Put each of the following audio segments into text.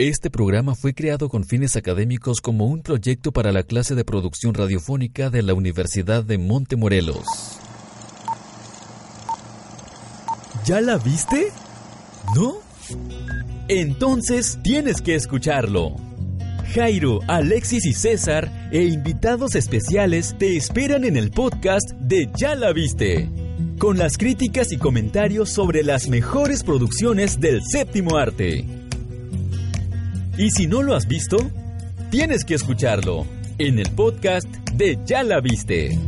Este programa fue creado con fines académicos como un proyecto para la clase de producción radiofónica de la Universidad de Montemorelos. ¿Ya la viste? ¿No? Entonces tienes que escucharlo. Jairo, Alexis y César e invitados especiales te esperan en el podcast de Ya la viste, con las críticas y comentarios sobre las mejores producciones del séptimo arte. Y si no lo has visto, tienes que escucharlo en el podcast de Ya la viste.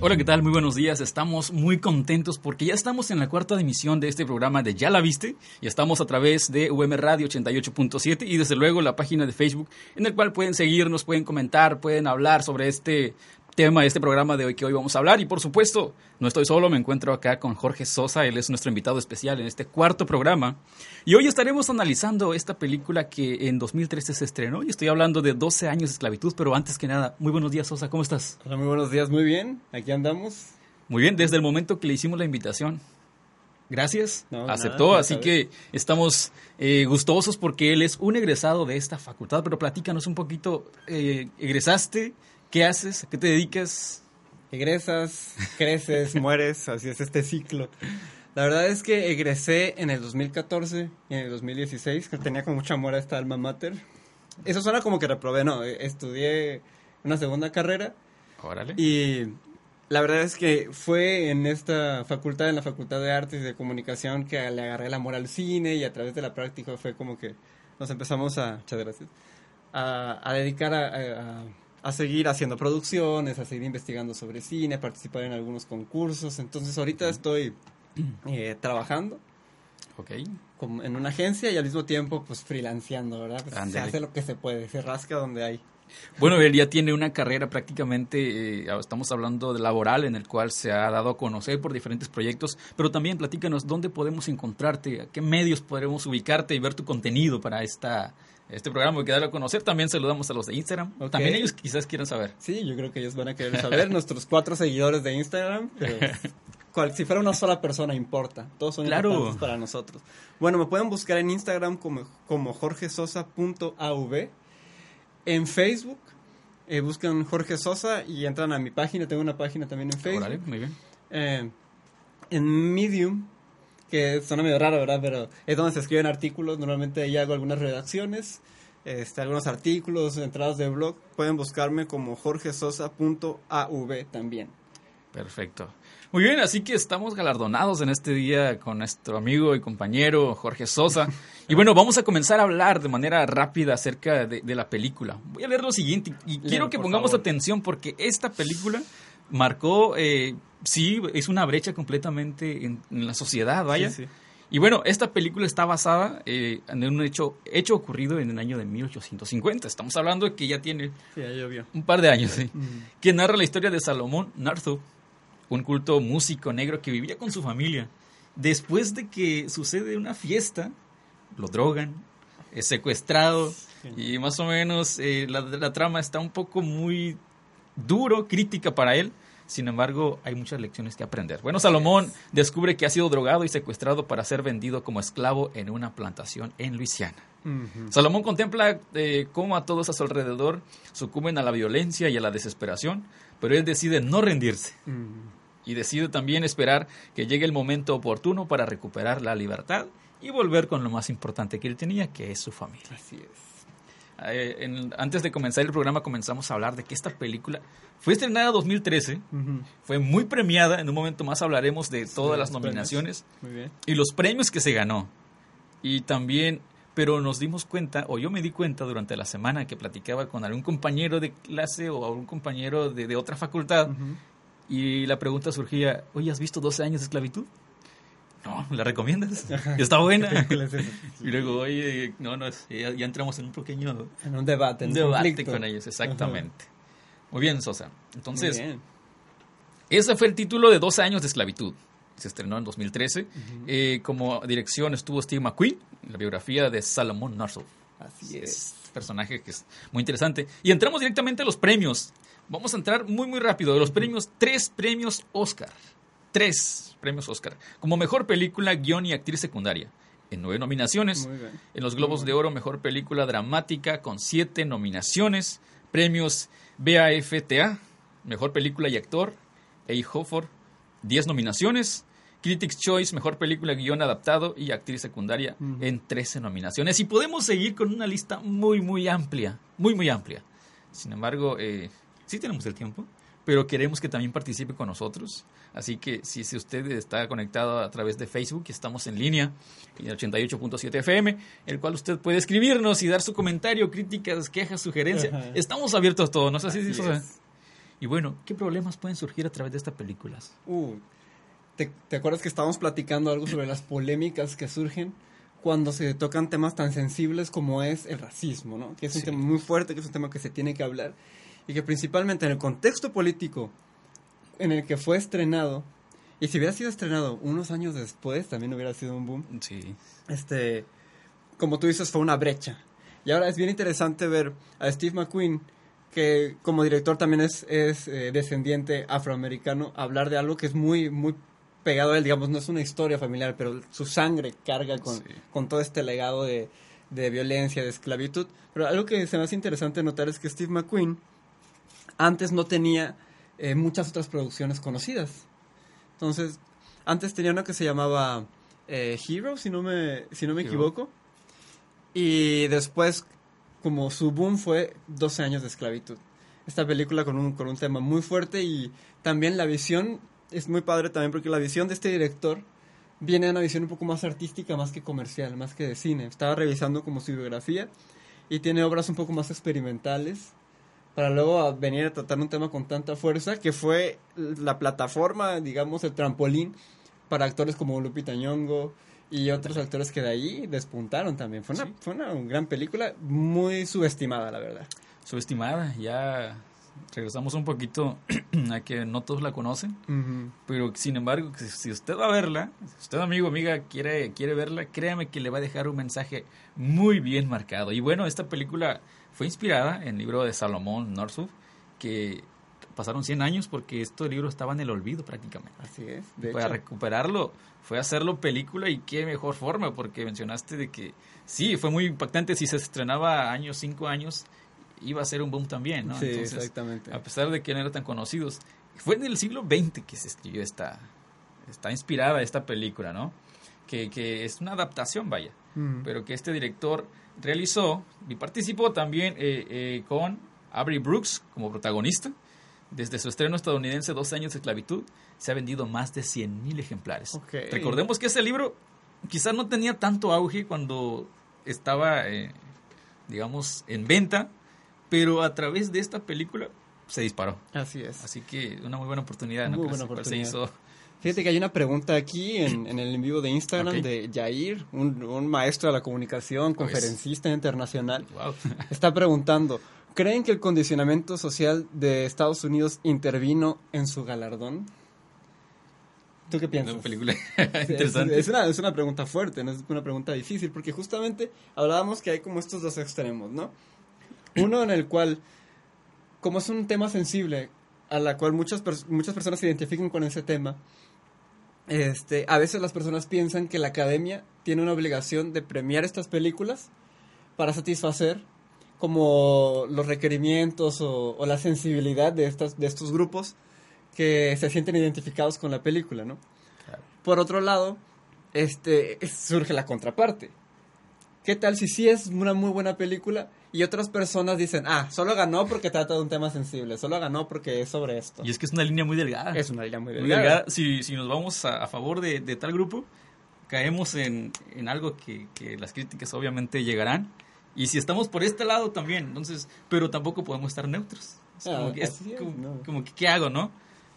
Hola, ¿qué tal? Muy buenos días. Estamos muy contentos porque ya estamos en la cuarta emisión de este programa de Ya la viste y estamos a través de UM Radio 88.7 y desde luego la página de Facebook en el cual pueden seguirnos, pueden comentar, pueden hablar sobre este tema de este programa de hoy que hoy vamos a hablar. Y por supuesto, no estoy solo, me encuentro acá con Jorge Sosa, él es nuestro invitado especial en este cuarto programa. Y hoy estaremos analizando esta película que en 2013 se estrenó y estoy hablando de 12 años de esclavitud, pero antes que nada, muy buenos días Sosa, ¿cómo estás? Hola, muy buenos días, muy bien, aquí andamos. Muy bien, desde el momento que le hicimos la invitación. Gracias, No, aceptó, nada, así que estamos eh, gustosos porque él es un egresado de esta facultad, pero platícanos un poquito, eh, egresaste, ¿qué haces? ¿A qué te dedicas? Egresas, creces, mueres, así es este ciclo. La verdad es que egresé en el 2014 y en el 2016, que tenía con mucho amor a esta alma mater. Eso suena como que reprobé, no, eh, estudié una segunda carrera Órale. y la verdad es que fue en esta facultad, en la Facultad de Artes y de Comunicación, que le agarré el amor al cine y a través de la práctica fue como que nos empezamos a, muchas gracias, a, a dedicar a, a- a seguir haciendo producciones, a seguir investigando sobre cine, a participar en algunos concursos. Entonces ahorita estoy eh, trabajando Ok. como en una agencia y al mismo tiempo pues freelanceando, ¿verdad? Pues, se hace lo que se puede, se rasca donde hay. Bueno, él ya tiene una carrera prácticamente, eh, estamos hablando de laboral, en el cual se ha dado a conocer por diferentes proyectos, pero también platícanos dónde podemos encontrarte, a qué medios podremos ubicarte y ver tu contenido para esta, este programa y darlo a conocer. También saludamos a los de Instagram. También ellos quizás quieran saber. Sí, yo creo que ellos van a querer saber, nuestros cuatro seguidores de Instagram, cual- si fuera una sola persona importa, todos son Claro. importantes para nosotros. Bueno, me pueden buscar en Instagram como, como jorgesosa.av, en Facebook eh, buscan Jorge Sosa y entran a mi página, tengo una página también en Facebook. Órale, muy bien. Eh, en Medium, que suena medio raro, ¿verdad? Pero es donde se escriben artículos. Normalmente ahí hago algunas redacciones, este, algunos artículos, entradas de blog. Pueden buscarme como jorgesosa.av también. Perfecto. Muy bien, así que estamos galardonados en este día con nuestro amigo y compañero Jorge Sosa. Y bueno, vamos a comenzar a hablar de manera rápida acerca de, de la película. Voy a leer lo siguiente y quiero que pongamos favor. atención porque esta película marcó, eh, sí, es una brecha completamente en, en la sociedad, vaya. Sí, sí. Y bueno, esta película está basada eh, en un hecho, hecho ocurrido en el año de 1850. Estamos hablando de que ya tiene Sí, ya llovió. un par de años, sí. Que narra la historia de Salomón Narthu, un culto músico negro que vivía con su familia. Después de que sucede una fiesta, lo drogan, es secuestrado y más o menos eh, la, la trama está un poco muy duro, crítica para él. Sin embargo, hay muchas lecciones que aprender. Bueno, Salomón descubre que ha sido drogado y secuestrado para ser vendido como esclavo en una plantación en Luisiana. Salomón contempla eh, cómo a todos a su alrededor sucumben a la violencia y a la desesperación, pero él decide no rendirse y decide también esperar que llegue el momento oportuno para recuperar la libertad y volver con lo más importante que él tenía, que es su familia. Así es. Eh, en- antes de comenzar el programa comenzamos a hablar de que esta película fue estrenada en 2013, Ujú. fue muy premiada, en un momento más hablaremos de todas las nominaciones Muy bien. y los premios que se ganó. Y también, pero nos dimos cuenta, o yo me di cuenta durante la semana que platicaba con algún compañero de clase o algún compañero de, de otra facultad, y la pregunta surgía, oye, ¿has visto 12 años de esclavitud? No, ¿la recomiendas? Está buena. ¿Qué película es? Y luego, oye, no, no, ya, ya entramos en un pequeño En un debate, en un debate conflicto. con ellos, exactamente. Muy bien, Sosa. Entonces, bien. ese fue el título de 12 años de esclavitud. Se estrenó en 2013. Eh, como dirección estuvo Steve McQueen, la biografía de Salomon Narso. Así es. Personaje que es muy interesante. Y entramos directamente a los premios. Vamos a entrar muy, muy rápido. De los premios, tres premios Oscar. Tres premios Oscar. Como mejor película, guion y actriz secundaria. En nueve nominaciones. En los Globos de Oro, mejor película dramática con siete nominaciones. Premios BAFTA, mejor película y actor. A. Hofford, 10 nominaciones. Critics Choice, mejor película, guion adaptado y actriz secundaria en 13 nominaciones. Y podemos seguir con una lista muy, muy amplia. Muy, muy amplia. Sin embargo, eh, sí tenemos el tiempo, pero queremos que también participe con nosotros. Así que si, si usted está conectado a través de Facebook, estamos en línea en 88.7 FM, el cual usted puede escribirnos y dar su comentario, críticas, quejas, sugerencias. Ajá. Estamos abiertos a todo, ¿no es así? Así es. Y bueno, ¿qué problemas pueden surgir a través de estas películas? Uh, ¿te, te acuerdas que estábamos platicando algo sobre las polémicas que surgen cuando se tocan temas tan sensibles como es el racismo, ¿no? Que es un Sí. tema muy fuerte, que es un tema que se tiene que hablar y que principalmente en el contexto político en el que fue estrenado, y si hubiera sido estrenado unos años después, también hubiera sido un boom, Sí. este, como tú dices, fue una brecha. Y ahora es bien interesante ver a Steve McQueen, que como director también es, es eh, descendiente afroamericano, hablar de algo que es muy, muy pegado a él, digamos, no es una historia familiar, pero su sangre carga con, Sí. con todo este legado de, de violencia, de esclavitud. Pero algo que se me hace interesante notar es que Steve McQueen antes no tenía eh, muchas otras producciones conocidas. Entonces, antes tenía una que se llamaba eh, Hero, si no me, si no me Hero. equivoco. Y después, como su boom fue 12 años de esclavitud. Esta película con un, con un tema muy fuerte y también la visión es muy padre también porque la visión de este director viene de una visión un poco más artística, más que comercial, más que de cine. Estaba revisando como su biografía y tiene obras un poco más experimentales para luego venir a tratar un tema con tanta fuerza que fue la plataforma, digamos, el trampolín para actores como Lupita Nyong'o y otros actores que de ahí despuntaron también. Fue una, Sí. fue una gran película muy subestimada, la verdad. Subestimada, ya regresamos un poquito a que no todos la conocen. Pero sin embargo, si usted va a verla, si usted amigo, amiga, quiere, quiere verla, créame que le va a dejar un mensaje muy bien marcado. Y bueno, esta película fue inspirada en el libro de Salomón Northup, que pasaron 100 años porque este libro estaba en el olvido prácticamente. Así es. De Para hecho. recuperarlo, fue hacerlo película y qué mejor forma, porque mencionaste de que sí, fue muy impactante, si se estrenaba años, cinco años, iba a ser un boom también, ¿no? Sí, exactamente. A pesar de que no eran tan conocidos. Fue en el siglo XX que se escribió esta, está inspirada esta película, ¿no? Que, que es una adaptación, vaya, pero que este director realizó y participó también eh, eh, con Avery Brooks como protagonista. Desde su estreno estadounidense, 12 años de esclavitud, se ha vendido más de 100.000 ejemplares. Ok. Recordemos que ese libro quizás no tenía tanto auge cuando estaba, eh, digamos, en venta, pero a través de esta película se disparó. Así es. Así que una muy buena oportunidad, ¿no? Muy buena cual se oportunidad. hizo. Fíjate que hay una pregunta aquí en, en el en vivo de Instagram de Jair, un, un maestro de la comunicación, conferencista internacional. Wow. Está preguntando, ¿creen que el condicionamiento social de Estados Unidos intervino en su galardón? ¿Tú qué piensas? Una película Es, una, es una pregunta fuerte, no es una pregunta difícil, porque justamente hablábamos que hay como estos dos extremos, ¿no? Uno en el cual, como es un tema sensible, a la cual muchas, muchas personas se identifican con ese tema, este, a veces las personas piensan que la academia tiene una obligación de premiar estas películas para satisfacer como los requerimientos o, o la sensibilidad de, estas, de estos grupos que se sienten identificados con la película, ¿no? Claro. Por otro lado, este, es- surge la contraparte. ¿Qué tal si sí es una muy buena película y otras personas dicen, ah, solo ganó porque trata de un tema sensible, solo ganó porque es sobre esto? Y es que es una línea muy delgada. Es una línea muy Muy delgada. Si, si nos vamos a, a favor de, de tal grupo, caemos en, en algo que, que las críticas obviamente llegarán. Y si estamos por este lado también, entonces, pero tampoco podemos estar neutros. Es Ah, como que, es así es, como, no. como que, ¿qué hago, no?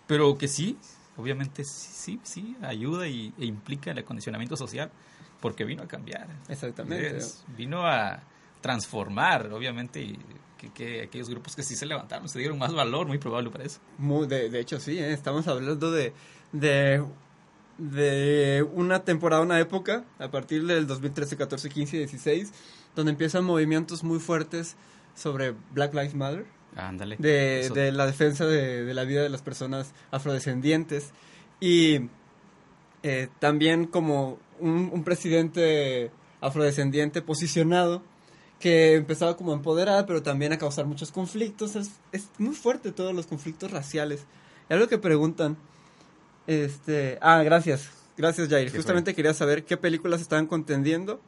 Pero que sí, obviamente sí, sí, ayuda y, e implica el acondicionamiento social, porque vino a cambiar. Exactamente. vino a transformar, obviamente, y que, aquellos grupos que sí se levantaron se dieron más valor, muy probable para eso. Muy, de, de hecho, sí, ¿eh? estamos hablando de, de, de una temporada, una época, a partir del 2013, 14, 15 y 16, donde empiezan movimientos muy fuertes sobre Black Lives Matter. Ándale. De, de, la defensa de, de, la vida de las personas afrodescendientes. Y eh, también como un, un presidente afrodescendiente posicionado que empezaba como a empoderar, pero también a causar muchos conflictos. Es, es muy fuerte todos los conflictos raciales. Y algo que preguntan, este, ah, gracias, gracias Jair. Justamente quería saber qué películas estaban contendiendo.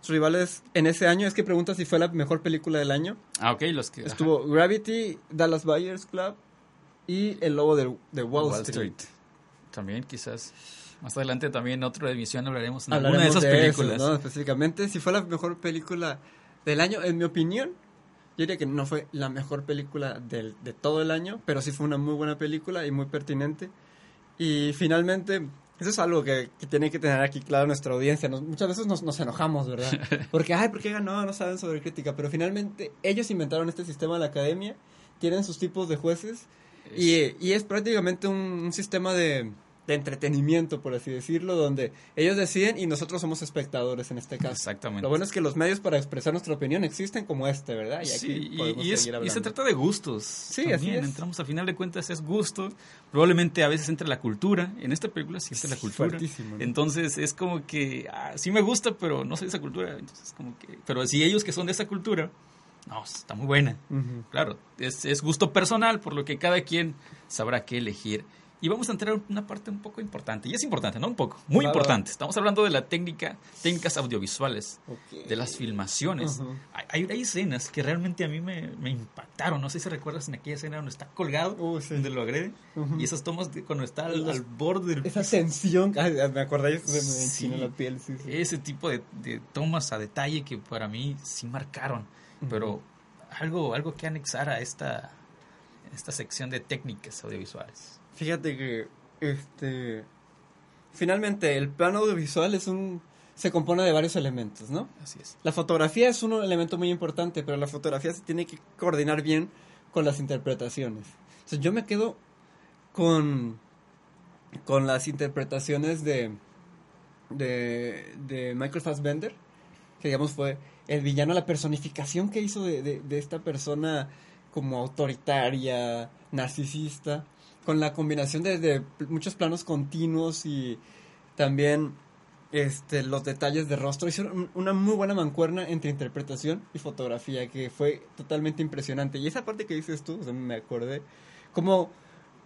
Sus rivales en ese año, es que pregunta si fue la mejor película del año. Ah, ok, los que... Estuvo Gravity, Dallas Buyers Club y El Lobo de, de Wall, Street. También quizás... Más adelante también en otra emisión hablaremos, de alguna de esas películas. ¿no? Específicamente, si fue la mejor película del año, en mi opinión, yo diría que no fue la mejor película del, de todo el año, pero sí fue una muy buena película y muy pertinente. Y finalmente, eso es algo que, tiene que tener aquí claro nuestra audiencia. muchas veces nos, nos, enojamos, ¿verdad? Porque, ay, ¿por qué ganó? No saben sobre crítica. Pero finalmente, ellos inventaron este sistema de la academia, tienen sus tipos de jueces, y, y, es prácticamente un sistema de, de entretenimiento, por así decirlo, donde ellos deciden y nosotros somos espectadores en este caso. Exactamente. Lo bueno es que los medios para expresar nuestra opinión existen como este, ¿verdad? Y, sí, y, se trata de gustos. Sí, así es. Entramos a final de cuentas es gusto. Probablemente a veces entre la cultura. En esta película sí entra la cultura. Entonces es como que ah, sí me gusta, pero no soy de esa cultura. Entonces como que, pero si ellos que son de esa cultura, no, está muy buena. Claro, es, es gusto personal, por lo que cada quien sabrá qué elegir. Y vamos a entrar en una parte un poco importante. Y es importante, ¿no? Un poco. Muy importante. Estamos hablando de la técnica, técnicas audiovisuales, de las filmaciones. hay, hay, escenas que realmente a mí me, me, impactaron. No sé si recuerdas en aquella escena donde está colgado, uh, donde lo agrede. Y esas tomas cuando está al, borde del Esa tensión. me acordé, de me la piel. Ese tipo de, de, tomas a detalle que para mí sí marcaron. Pero algo, algo que anexar a esta, esta sección de técnicas audiovisuales. Fíjate que, este, finalmente el plano audiovisual es un, se compone de varios elementos, ¿no? Así es. La fotografía es un elemento muy importante, pero la fotografía se tiene que coordinar bien con las interpretaciones. Entonces yo me quedo con, con las interpretaciones de, de, de Michael Fassbender, que digamos fue el villano, la personificación que hizo de, de, de esta persona como autoritaria, narcisista, con la combinación de, muchos planos continuos y también este, los detalles de rostro. Hicieron una muy buena mancuerna entre interpretación y fotografía que fue totalmente impresionante. Y esa parte que dices tú, me acordé, como,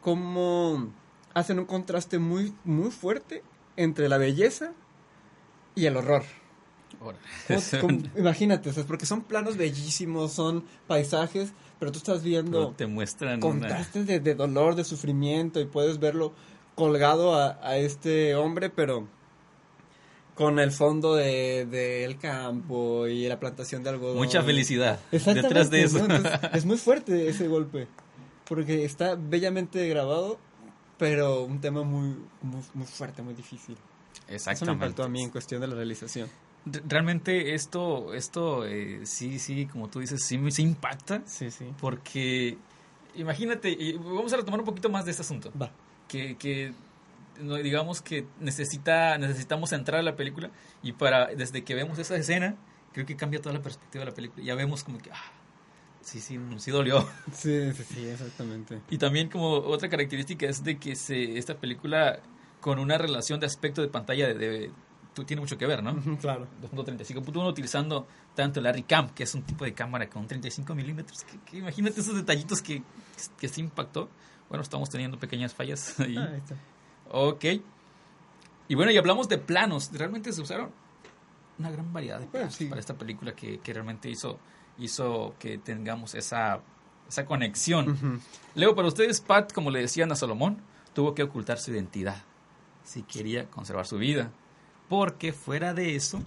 como hacen un contraste muy, muy fuerte entre la belleza y el horror. imagínate, porque son planos bellísimos, son paisajes, pero tú estás viendo te muestran contrastes de, dolor, de sufrimiento y puedes verlo colgado a, este hombre, pero con el fondo del de, campo y la plantación de algodón. Mucha felicidad detrás de eso. es muy fuerte ese golpe, porque está bellamente grabado, pero un tema muy, muy, muy fuerte, muy difícil. Exactamente. Eso me faltó a mí en cuestión de la realización realmente esto, esto eh, sí, sí, como tú dices, sí, sí impacta. Sí, sí. Porque, imagínate, y vamos a retomar un poquito más de este asunto. Va. Que, que digamos que necesita, necesitamos entrar a la película y para, desde que vemos esa escena, creo que cambia toda la perspectiva de la película. Ya vemos como que, ah, sí, sí, sí dolió. Sí, sí, sí, exactamente. Y también como otra característica es de que se, esta película con una relación de aspecto de pantalla de tiene mucho que ver, ¿no? claro. 2.35.1 utilizando tanto el Cam, que es un tipo de cámara con 35 milímetros. Que, imagínate esos detallitos que, que, se impactó. Bueno, estamos teniendo pequeñas fallas ahí. Ah, está. Ok. Y bueno, y hablamos de planos. Realmente se usaron una gran variedad de planos para esta película que, que, realmente hizo, hizo que tengamos esa, esa conexión. Leo, para ustedes, Pat, como le decían a Salomón, tuvo que ocultar su identidad si quería conservar su vida. Porque fuera de eso,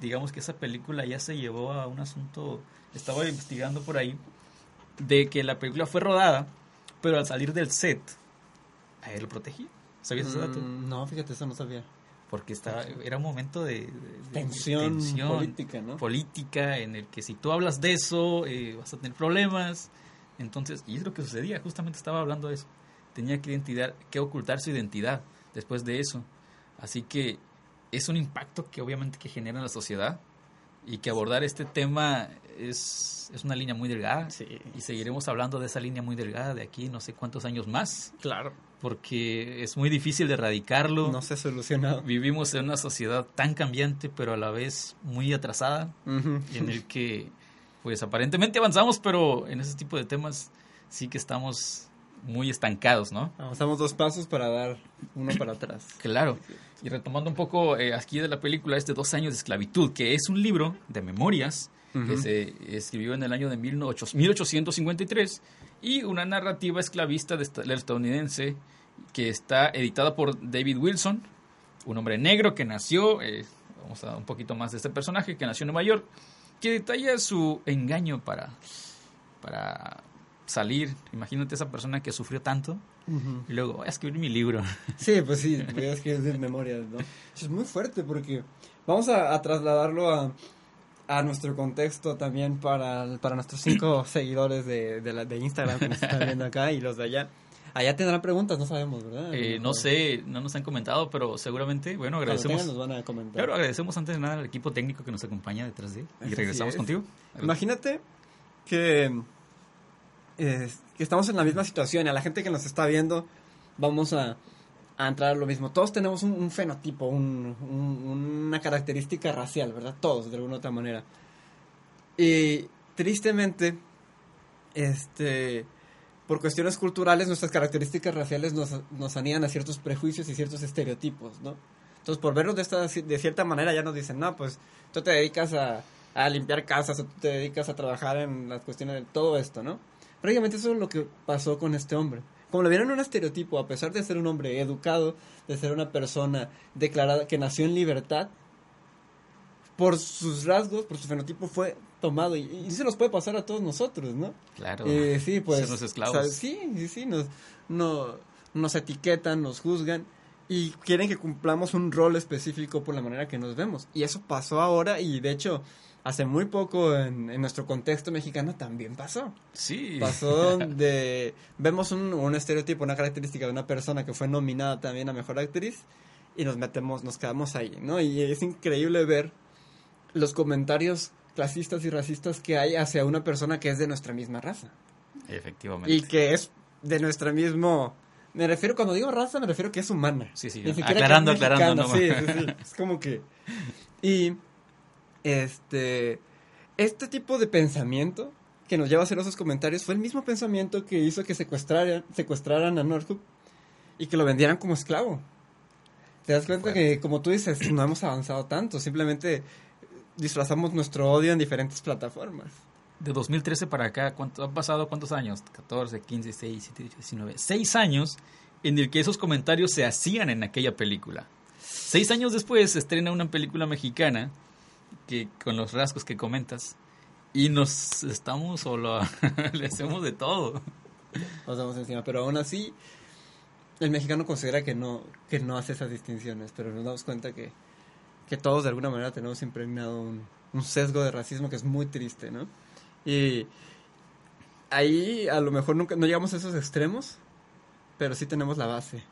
digamos que esa película ya se llevó a un asunto, estaba investigando por ahí, de que la película fue rodada, pero al salir del set, a él lo protegía. ¿Sabías ese dato? Mm, no, fíjate, eso no sabía. Porque estaba, era un momento de, de- de- Tensión tensión política, ¿no? política en el que si tú hablas de eso eh, vas a tener problemas. Entonces, y es lo que sucedía, justamente estaba hablando de eso. Tenía que, identidad, que ocultar su identidad después de eso. Así que es un impacto que obviamente que genera en la sociedad y que abordar este tema es, es una línea muy delgada. Sí. Y seguiremos hablando de esa línea muy delgada de aquí no sé cuántos años más, Claro. porque es muy difícil de erradicarlo. No se ha solucionado. Vivimos en una sociedad tan cambiante, pero a la vez muy atrasada, en el que, pues aparentemente avanzamos, pero en ese tipo de temas sí que estamos muy estancados, ¿no? Avanzamos dos pasos para dar uno para atrás. Claro. Y retomando un poco eh, aquí de la película, este Dos años de esclavitud, que es un libro de memorias que se escribió en el año de 18- 1853 y una narrativa esclavista de del estadounidense que está editada por David Wilson, un hombre negro que nació, eh, vamos a dar un poquito más de este personaje, que nació en Nueva York, que detalla su engaño para, para salir. Imagínate esa persona que sufrió tanto y luego voy a escribir mi libro. Sí, pues sí, voy a escribir de memorias, ¿no? Es muy fuerte porque vamos a, a trasladarlo a, a nuestro contexto también para, para nuestros cinco seguidores de, de, la- de Instagram que nos están viendo acá y los de allá. Allá tendrán preguntas, no sabemos, ¿verdad? Eh, no sé, no nos han comentado, pero seguramente, bueno, agradecemos. nos van a comentar. Claro, agradecemos antes de nada al equipo técnico que nos acompaña detrás de él. Y Así regresamos es. contigo. Imagínate que, eh, que estamos en la misma situación a la gente que nos está viendo vamos a, a entrar a lo mismo. Todos tenemos un, un fenotipo, un- un- una característica racial, ¿verdad? Todos, de alguna otra manera. Y tristemente, este, por cuestiones culturales, nuestras características raciales nos, nos anían a ciertos prejuicios y ciertos estereotipos, ¿no? Entonces, por verlos de, esta, de cierta manera, ya nos dicen, no, pues tú te dedicas a, a limpiar casas o tú te dedicas a trabajar en las cuestiones de todo esto, ¿no? Prácticamente eso es lo que pasó con este hombre. Como le vieron un estereotipo, a pesar de ser un hombre educado, de ser una persona declarada que nació en libertad, por sus rasgos, por su fenotipo fue tomado y, y se nos puede pasar a todos nosotros, ¿no? Claro. Eh, sí, pues. Ser los esclavos. o sea, sí, sí, sí. Nos, no, nos etiquetan, nos juzgan y quieren que cumplamos un rol específico por la manera que nos vemos. Y eso pasó ahora y de hecho, hace muy poco en, en nuestro contexto mexicano también pasó. Sí. Pasó donde vemos un, un estereotipo, una característica de una persona que fue nominada también a mejor actriz y nos metemos, nos quedamos ahí, ¿no? Y es increíble ver los comentarios clasistas y racistas que hay hacia una persona que es de nuestra misma raza Efectivamente. y que es de nuestra mismo me refiero cuando digo raza me refiero que es humana Sí, sí, Ni siquiera que aclarando, es aclarando, no. sí, sí, sí. es como que y este este tipo de pensamiento que nos lleva a hacer esos comentarios fue el mismo pensamiento que hizo que secuestraran secuestraran a Northup y que lo vendieran como esclavo te das cuenta que como tú dices no hemos avanzado tanto simplemente disfrazamos nuestro odio en diferentes plataformas De 2013 para acá, ¿cuánto, ¿han pasado cuántos años? 14, 15, 16, 17, 18, 19. Seis años en el que esos comentarios se hacían en aquella película. Seis años después se estrena una película mexicana que con los rasgos que comentas y nos estamos solo le hacemos de todo. pasamos encima, pero aún así el mexicano considera que no que no hace esas distinciones, pero nos damos cuenta que, que todos de alguna manera tenemos impregnado un, un sesgo de racismo que es muy triste, ¿no? Y ahí a lo mejor nunca no llegamos a esos extremos, pero sí tenemos la base,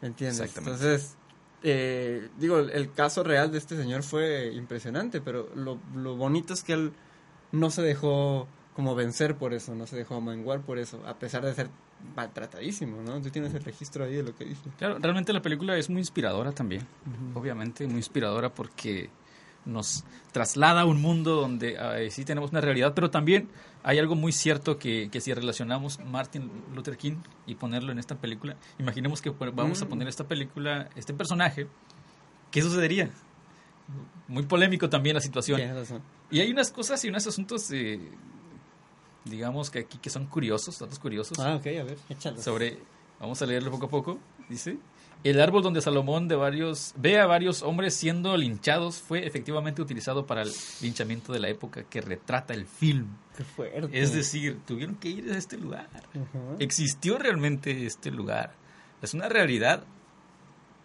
¿me entiendes? Exactamente. Entonces, eh, digo, el, caso real de este señor fue impresionante, pero lo, lo bonito es que él no se dejó como vencer por eso, no se dejó menguar por eso, a pesar de ser maltratadísimo, ¿no? Tú tienes el registro ahí de lo que dice. Claro, realmente la película es muy inspiradora también. Obviamente, muy inspiradora porque nos traslada a un mundo donde eh, sí tenemos una realidad, pero también hay algo muy cierto que, que si relacionamos Martin Luther King y ponerlo en esta película, imaginemos que vamos a Mm. poner esta película, este personaje, ¿qué sucedería? Muy polémico también la situación. Y hay unas cosas y unos asuntos, eh, digamos que aquí que son curiosos, datos curiosos Ah, ok, a ver, échalo. sobre, vamos a leerlo poco a poco, dice, el árbol donde Salomón de varios, ve a varios hombres siendo linchados fue efectivamente utilizado para el linchamiento de la época que retrata el film. Qué fuerte. Es decir, tuvieron que ir a este lugar. Existió realmente este lugar. Es una realidad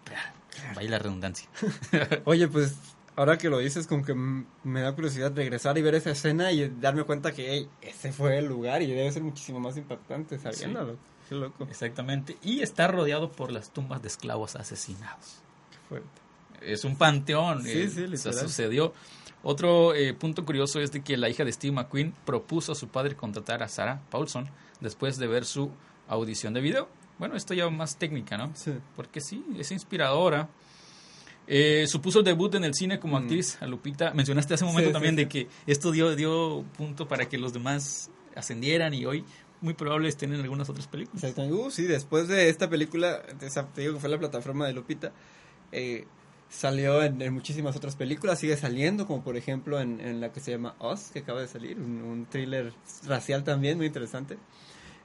real. Vaya la redundancia. Oye, pues ahora que lo dices, como que me da curiosidad regresar y ver esa escena y darme cuenta que hey, ese fue el lugar y debe ser muchísimo más impactante sabiéndolo. Qué loco. Exactamente. Y está rodeado por las tumbas de esclavos asesinados. Qué fuerte. Es un panteón. Sí, eh, sí, literal. sucedió. Otro eh, punto curioso es de que la hija de Steve McQueen propuso a su padre contratar a Sarah Paulson después de ver su audición de video. Bueno, esto ya más técnica, ¿no? Sí. Porque sí, es inspiradora. Eh, supuso el debut en el cine como Mm. actriz a Lupita. Mencionaste hace un momento Sí, sí, también sí. de que esto dio, dio punto para que los demás ascendieran y hoy muy probable estén en algunas otras películas. Exactamente. Uh, sí, después de esta película, te digo que fue la plataforma de Lupita, eh, salió en, en muchísimas otras películas, sigue saliendo, como por ejemplo en, en la que se llama Us, que acaba de salir, un, un thriller racial también, muy interesante.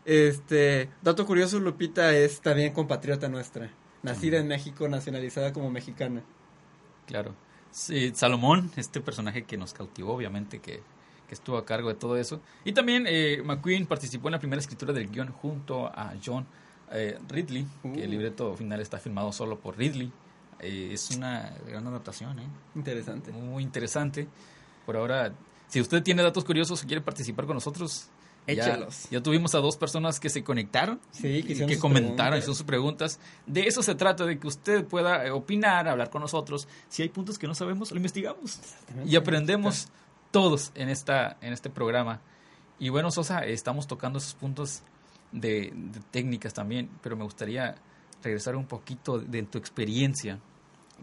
Este, dato curioso, Lupita es también compatriota nuestra, nacida en México, nacionalizada como mexicana. Claro. Sí, Salomón, este personaje que nos cautivó, obviamente, que, que estuvo a cargo de todo eso. Y también eh, McQueen participó en la primera escritura del guion junto a John eh, Ridley, que el Uh. libreto final está firmado solo por Ridley. Eh, es una gran adaptación, ¿eh? Interesante. muy interesante. Por ahora, si usted tiene datos curiosos y quiere participar con nosotros, ya, Échelos. ya tuvimos a dos personas que se conectaron Sí, y que hicieron que comentaron, hicieron sus preguntas. De eso se trata, de que usted pueda opinar, hablar con nosotros. Si hay puntos que no sabemos, lo investigamos y aprendemos todos en esta en este programa. Y bueno, Sosa, estamos tocando esos puntos de, de técnicas también, pero me gustaría regresar un poquito de tu experiencia.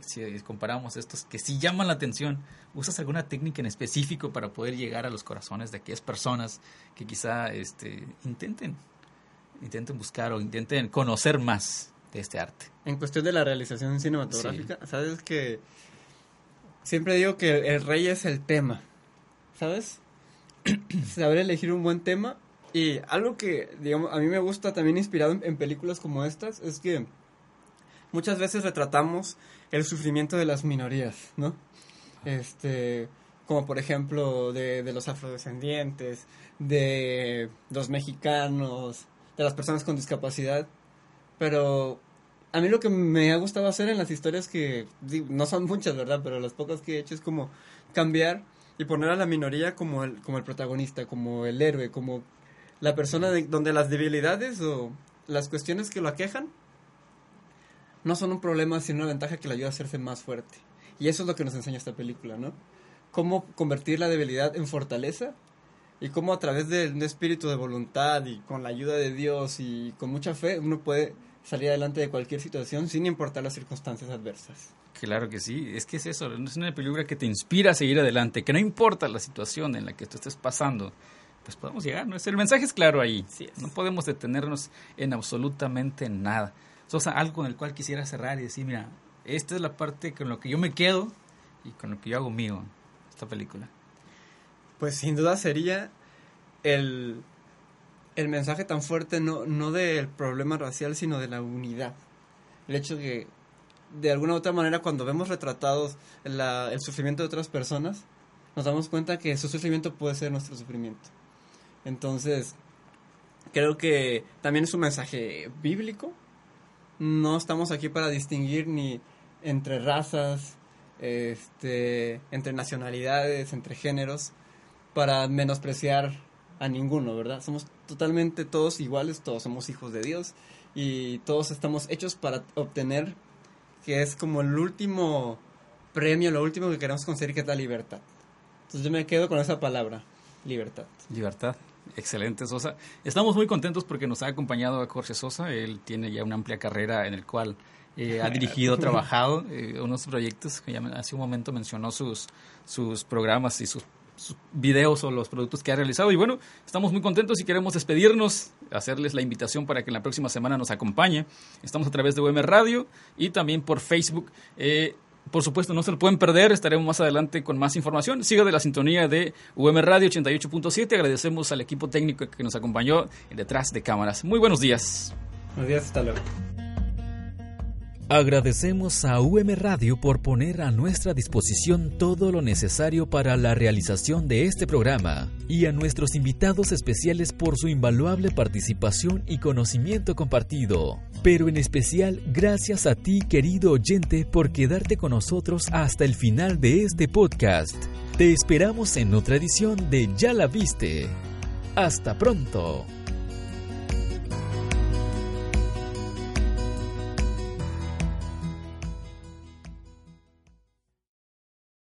Si comparamos estos que sí llaman la atención, ¿usas alguna técnica en específico para poder llegar a los corazones de aquellas personas que quizá este, intenten, intenten buscar o intenten conocer más de este arte? En cuestión de la realización cinematográfica, sabes que siempre digo que el rey es el tema, ¿sabes? Saber elegir un buen tema y algo que, digamos, a mí me gusta también inspirado en, películas como estas es que muchas veces retratamos el sufrimiento de las minorías, ¿no? Este, como por ejemplo de, de los afrodescendientes, de los mexicanos, de las personas con discapacidad, pero a mí lo que me ha gustado hacer en las historias que no son muchas, ¿verdad? Pero las pocas que he hecho es como cambiar y poner a la minoría como el, como el protagonista, como el héroe, como la persona de- donde las debilidades o las cuestiones que lo aquejan no son un problema, sino una ventaja que le ayuda a hacerse más fuerte. Y eso es lo que nos enseña esta película, ¿no? Cómo convertir la debilidad en fortaleza y cómo a través de un espíritu de voluntad y con la ayuda de Dios y con mucha fe uno puede salir adelante de cualquier situación sin importar las circunstancias adversas. Claro que sí, es que es eso, es una película que te inspira a seguir adelante, que no importa la situación en la que tú estés pasando, pues podemos llegar, ¿no? Es- El mensaje es claro ahí, es. no podemos detenernos en absolutamente nada. Sosa, algo con el cual quisiera cerrar y decir, mira, esta es la parte con lo que yo me quedo y con lo que yo hago mío, esta película. Pues sin duda sería el, el mensaje tan fuerte no, no del problema racial, sino de la unidad. El hecho que de alguna u otra manera cuando vemos retratados el sufrimiento de otras personas, nos damos cuenta que su sufrimiento puede ser nuestro sufrimiento. Entonces, creo que también es un mensaje bíblico. No estamos aquí para distinguir ni entre razas, este, entre nacionalidades, entre géneros, para menospreciar a ninguno, ¿verdad? Somos totalmente todos iguales, todos somos hijos de Dios y todos estamos hechos para obtener, que es como el último premio, lo último que queremos conseguir, que es la libertad. Entonces yo me quedo con esa palabra, libertad. Libertad. Excelente, Sosa. Estamos muy contentos porque nos ha acompañado a Jorge Sosa. Él tiene ya una amplia carrera en el cual eh, ha dirigido, trabajado eh, unos proyectos que ya hace un momento mencionó sus, sus programas y sus videos o los productos que ha realizado. Y bueno, estamos muy contentos y queremos despedirnos, hacerles la invitación para que en la próxima semana nos acompañe. Estamos a través de UM Radio y también por Facebook. Eh, por supuesto, no se lo pueden perder. Estaremos más adelante con más información. Siga de la sintonía de UM Radio 88.7. Agradecemos al equipo técnico que nos acompañó detrás de cámaras. Muy buenos días. Buenos días, hasta luego. Agradecemos a UM Radio por poner a nuestra disposición todo lo necesario para la realización de este programa y a nuestros invitados especiales por su invaluable participación y conocimiento compartido. Pero en especial gracias a ti querido oyente por quedarte con nosotros hasta el final de este podcast. Te esperamos en otra edición de Ya la viste. Hasta pronto.